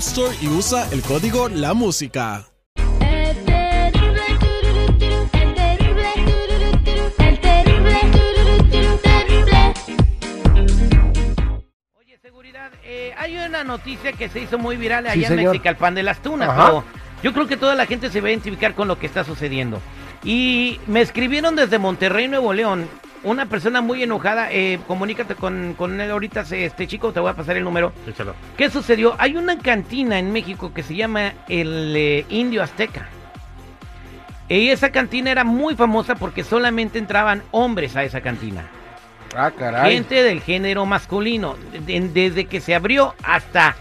Store y usa el código La Música. El terrible tururu, turu, el terrible tururu, turu, el terrible tururu, turu, terrible. Oye, seguridad, eh, hay una noticia que se hizo muy viral allá Sí, en. Mexicalpan de las Tunas, yo creo que toda la gente se va a identificar con lo que está sucediendo. Y me escribieron desde Monterrey, Nuevo León, una persona muy enojada, eh, comunícate con, con él ahorita, este chico, te voy a pasar el número. Échalo. ¿Qué sucedió? Hay una cantina en México que se llama el eh, Indio Azteca. Y esa cantina era muy famosa porque solamente entraban hombres a esa cantina. Ah, caray. Gente del género masculino. De- desde que se abrió hasta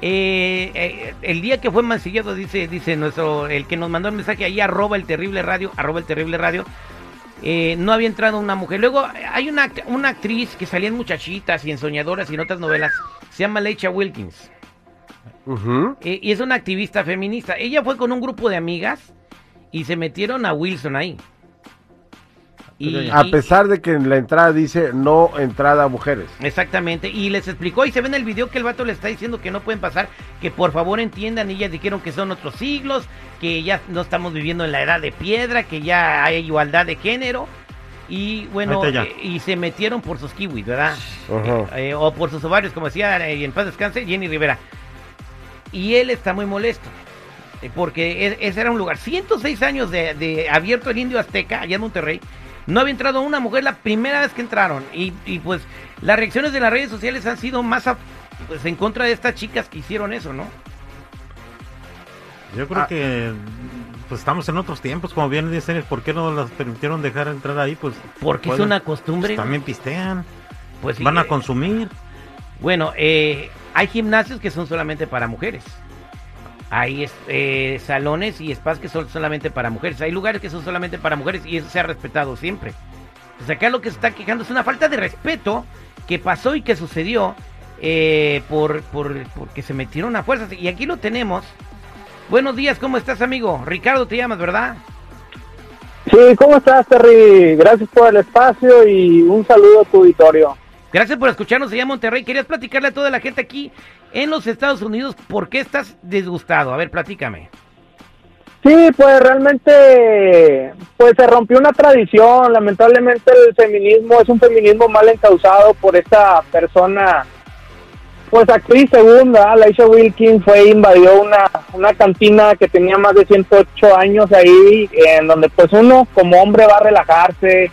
eh, eh, el día que fue mancillado, dice, dice nuestro, el que nos mandó el mensaje ahí, arroba el terrible radio, arroba el terrible radio. Eh, no había entrado una mujer. Luego hay una, una actriz que salía en Muchachitas y en Soñadoras y en otras novelas. Se llama Leicha Wilkins. Eh, y es una activista feminista. Ella fue con un grupo de amigas y se metieron a Wilson ahí. Y, A pesar de que en la entrada dice no entrada a mujeres. Exactamente, y les explicó y se ve en el video que el vato le está diciendo que no pueden pasar, que por favor entiendan, y ellas dijeron que son otros siglos, que ya no estamos viviendo en la edad de piedra, que ya hay igualdad de género, y bueno, eh, y se metieron por sus kiwis, ¿verdad? Ajá. Eh, o por sus ovarios, como decía eh, en paz descanse Jenny Rivera. Y él está muy molesto. eh, Porque e- ese era un lugar, 106 años de, de abierto el Indio Azteca, allá en Monterrey. No había entrado una mujer la primera vez que entraron. Y, y, pues las reacciones de las redes sociales han sido más a- pues, en contra de estas chicas que hicieron eso, ¿no? Yo creo Ah. que pues estamos en otros tiempos, como bien dicen, ¿por qué no las permitieron dejar entrar ahí? Pues Porque es una costumbre. pues, también pistean, Pues sí, van a consumir. Bueno, eh, hay gimnasios que son solamente para mujeres. Hay eh, salones y spas que son solamente para mujeres. Hay lugares que son solamente para mujeres y eso se ha respetado siempre. Pues acá lo que se está quejando es una falta de respeto que pasó y que sucedió eh, por, por, porque se metieron a fuerzas. Y aquí lo tenemos. Buenos días, ¿cómo estás, amigo? Ricardo te llamas, ¿verdad? Sí, ¿cómo estás, Terry? Gracias por el espacio y un saludo a tu auditorio. Gracias por escucharnos allá en Monterrey. Querías platicarle a toda la gente aquí en los Estados Unidos por qué estás disgustado. A ver, platícame. Sí, pues realmente pues se rompió una tradición. Lamentablemente el feminismo es un feminismo mal encausado por esta persona, pues actriz segunda, Laisha Wilkins, fue invadió una, una cantina que tenía más de 108 años ahí, en donde pues uno como hombre va a relajarse,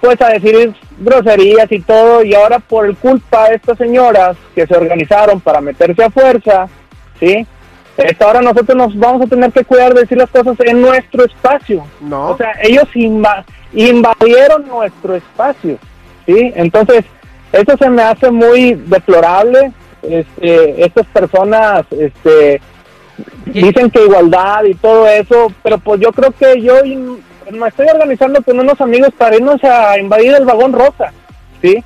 pues a decir groserías y todo, y ahora por el culpa de estas señoras que se organizaron para meterse a fuerza, ¿sí? Ahora nosotros nos vamos a tener que cuidar de decir las cosas en nuestro espacio. No. O sea, ellos inva- invadieron nuestro espacio, ¿sí? Entonces, eso se me hace muy deplorable. Este, estas personas, este, dicen que igualdad y todo eso, pero pues yo creo que yo me estoy organizando con unos amigos para irnos a invadir el vagón rosa, ¿sí?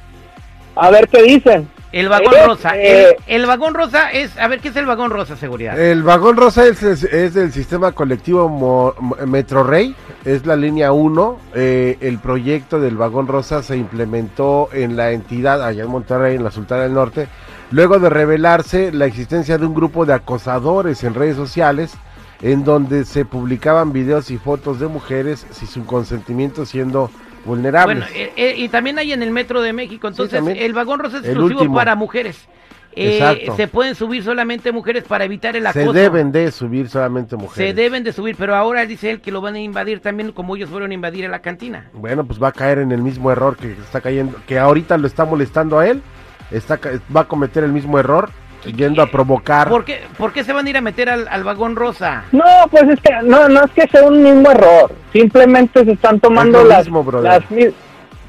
A ver qué dicen. El vagón Eh, rosa. eh, el, el vagón rosa es. A ver, ¿qué es el vagón rosa, seguridad? El vagón rosa es, es- es del sistema colectivo Mo- Metro Rey, es la línea 1. eh, el proyecto del vagón rosa se implementó en la entidad allá en Monterrey, en la Sultana del Norte, luego de revelarse la existencia de un grupo de acosadores en redes sociales en donde se publicaban videos y fotos de mujeres sin su consentimiento siendo vulnerables. bueno, eh, eh, y también hay en el metro de México. Entonces, el vagón rosa es El exclusivo último. para mujeres. eh, se pueden subir solamente mujeres para evitar el acoso. Se deben de subir solamente Se mujeres. deben de subir, pero ahora dice él que lo van a invadir también como ellos fueron a invadir a la cantina. Bueno, pues va a caer en el mismo error que está cayendo, que ahorita lo está molestando a él, está va a cometer el mismo error, yendo a provocar. ¿Por qué, por qué se van a ir a meter al, al vagón rosa? No, pues es que no, no es que sea un mismo error. Simplemente se están tomando Es lo las, mismo, las mi- Es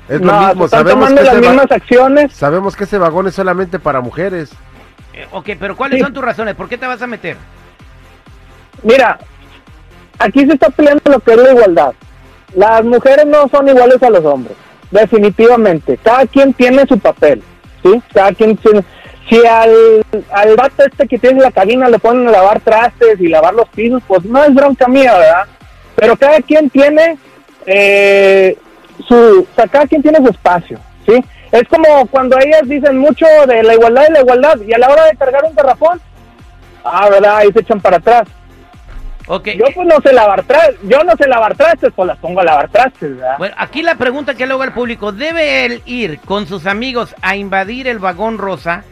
lo no, mismo, se están sabemos tomando que, las va- mismas acciones. sabemos que ese vagón es solamente para mujeres. Eh, ok, pero ¿cuáles Sí. son tus razones? ¿Por qué te vas a meter? Mira, aquí se está peleando lo que es la igualdad. Las mujeres no son iguales a los hombres, definitivamente. Cada quien tiene su papel, ¿sí? Cada quien tiene... Si al, al vato este que tiene la cabina le ponen a lavar trastes y lavar los pisos, pues no es bronca mía, ¿verdad? Pero cada quien tiene eh, su... O sea, cada quien tiene su espacio, ¿sí? Es como cuando ellas dicen mucho de la igualdad y la igualdad, y a la hora de cargar un garrafón, ah, ¿verdad? Ahí se echan para atrás. Ok, Yo pues no sé lavar trastes, yo no sé lavar trastes, pues las pongo a lavar trastes, ¿verdad? bueno, aquí la pregunta que le hago al público, ¿debe él ir con sus amigos a invadir el vagón rosa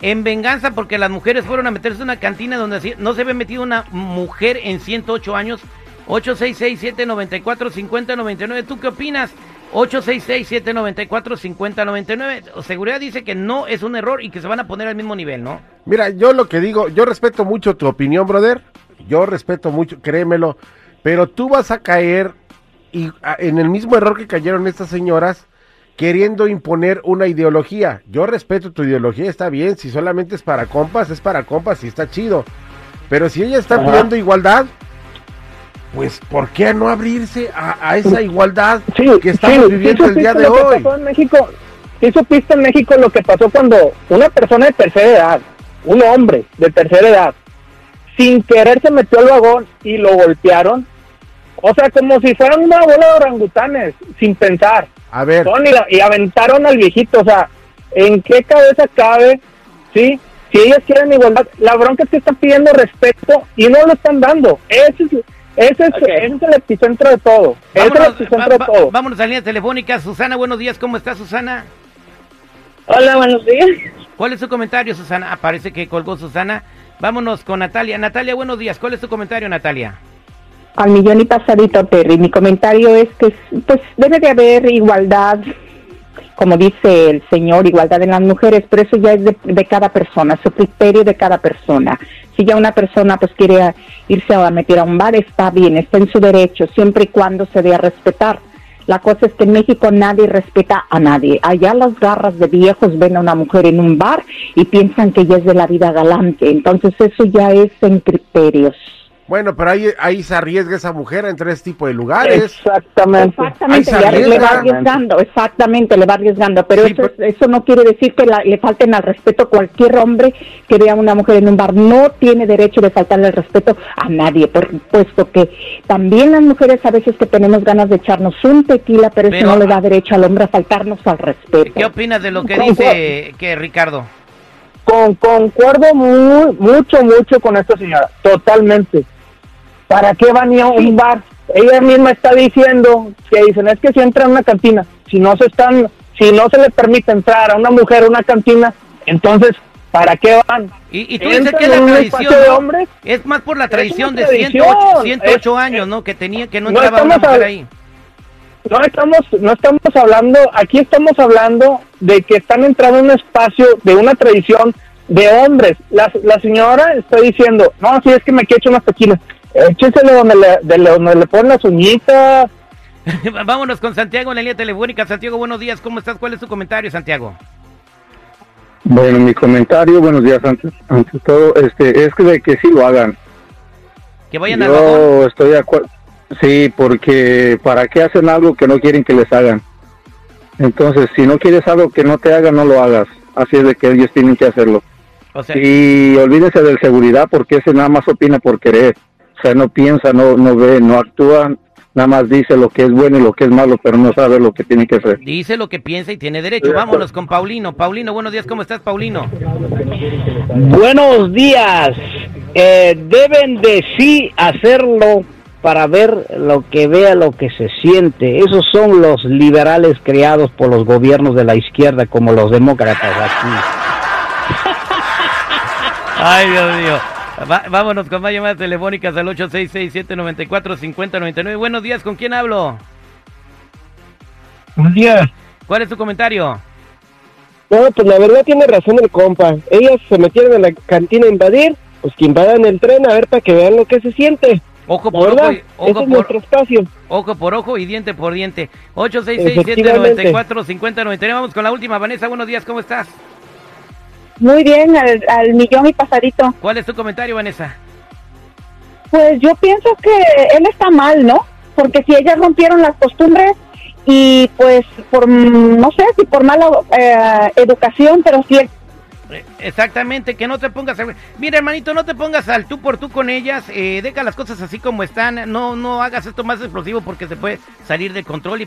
en venganza porque las mujeres fueron a meterse en una cantina donde no se había metido una mujer en 108 años? 866-794-5099, ¿tú qué opinas? 866-794-5099. Seguridad dice que no es un error y que se van a poner al mismo nivel, ¿no? Mira, yo lo que digo, yo respeto mucho tu opinión, brother. Yo respeto mucho, créemelo. Pero tú vas a caer y, en el mismo error que cayeron estas señoras, queriendo imponer una ideología. Yo respeto tu ideología, está bien. Si solamente es para compas, es para compas y está chido. Pero si ella está pidiendo igualdad, pues ¿por qué no abrirse a, a esa igualdad Sí, que estamos sí, viviendo el día de hoy? en México, sí supiste en México lo que pasó cuando una persona de tercera edad, un hombre de tercera edad, sin querer se metió al vagón y lo golpearon. O sea, como si fueran una bola de orangutanes, sin pensar. A ver, Son y, aventaron al viejito, o sea, ¿en qué cabeza cabe? ¿Sí? Si ellas quieren igualdad, la bronca es que están pidiendo respeto y no lo están dando. Ese es, ese es, ese es el epicentro de todo. Ese es el Vámonos, epicentro va- de todo. vámonos a línea telefónica. Susana, buenos días. ¿Cómo está Susana? Hola, buenos días. ¿Cuál es su comentario, Susana? Ah, parece que colgó Susana. Vámonos con Natalia. Natalia, buenos días. ¿Cuál es tu comentario, Natalia? Al millón y pasadito, Terry. Mi comentario es que pues debe de haber igualdad, como dice el señor, igualdad en las mujeres, pero eso ya es de, de cada persona, su criterio de cada persona. Si ya una persona pues quiere irse a meter a un bar, está bien, está en su derecho, siempre y cuando se dé a respetar. La cosa es que en México nadie respeta a nadie. Allá las garras de viejos ven a una mujer en un bar y piensan que ella es de la vida galante. Entonces eso ya es en criterios. Bueno, pero ahí, ahí se arriesga esa mujer a entrar a ese tipo de lugares. Exactamente. Exactamente, Ahí se le, le va arriesga. arriesgando, exactamente, le va arriesgando, pero Sí, eso, eso no quiere decir que la- le falten al respeto cualquier hombre que vea a una mujer en un bar, no tiene derecho de faltarle el respeto a nadie, por supuesto que también las mujeres a veces que tenemos ganas de echarnos un tequila, pero, Pero, eso no le da derecho al hombre a faltarnos al respeto. ¿Qué opinas de lo que dice que Ricardo? Con, concuerdo muy, mucho, mucho con esta señora, totalmente. ¿Para qué van a ir a un bar? Ella misma está diciendo que dicen, es que si entra a una cantina, si no se están, si no se le permite entrar a una mujer a una cantina, entonces, ¿para qué van? Y, y tú dices que es la tradición, de. Es más por la tradición de tradición, 108, 108 es- años, ¿no? Que tenía que no No entraba una mujer ahí. No estamos, no estamos hablando, aquí estamos hablando de que están entrando en un espacio de una tradición de hombres. La, la señora está diciendo, no, si es que me quiero echar unas tequilas, échesele donde le, de le- donde le ponen las uñitas. Vámonos con Santiago en la línea telefónica. Santiago, buenos días. ¿Cómo estás? ¿Cuál es tu comentario, Santiago? Bueno, mi comentario, buenos días antes, antes todo, este, es que de que sí lo hagan. Que vayan al vagón. Yo estoy de acuerdo, sí, porque ¿para qué hacen algo que no quieren que les hagan? Entonces, si no quieres algo que no te hagan, no lo hagas. Así es de que ellos tienen que hacerlo. O sea, Y olvídense del seguridad porque ese nada más opina por querer. O sea, no piensa, no, no ve, no actúa, nada más dice lo que es bueno y lo que es malo, pero no sabe lo que tiene que hacer. dice lo que piensa y tiene derecho. Vámonos con Paulino. Paulino, buenos días. ¿Cómo estás, Paulino? Buenos días. Eh, deben de sí hacerlo para ver lo que vea, lo que se siente. Esos son los liberales creados por los gobiernos de la izquierda, como los demócratas aquí. Ay, Dios mío. Va- vámonos con más llamadas telefónicas al 866-794-5099. Buenos días, ¿con quién hablo? Buenos días. ¿Cuál es tu comentario? No, pues la verdad tiene razón el compa. Ellas se metieron a la cantina a invadir, pues que invadan el tren a ver para que vean lo que se siente. Ojo por verdad, ojo, y- ojo ese es por- nuestro espacio. Ojo por ojo y diente por diente. Efectivamente. 866-794-5099. Vamos con la última. Vanessa, buenos días, ¿cómo estás? Muy bien, al, al millón y pasadito. ¿Cuál es tu comentario, Vanessa? Pues yo pienso que él está mal, ¿no? Porque si ellas rompieron las costumbres y pues por, no sé si por mala eh, educación, pero si él Eh, Exactamente, que no te pongas... a- Mira, hermanito, no te pongas al tú por tú con ellas. Eh, deja las cosas así como están. No, no hagas esto más explosivo porque se puede salir de control y pues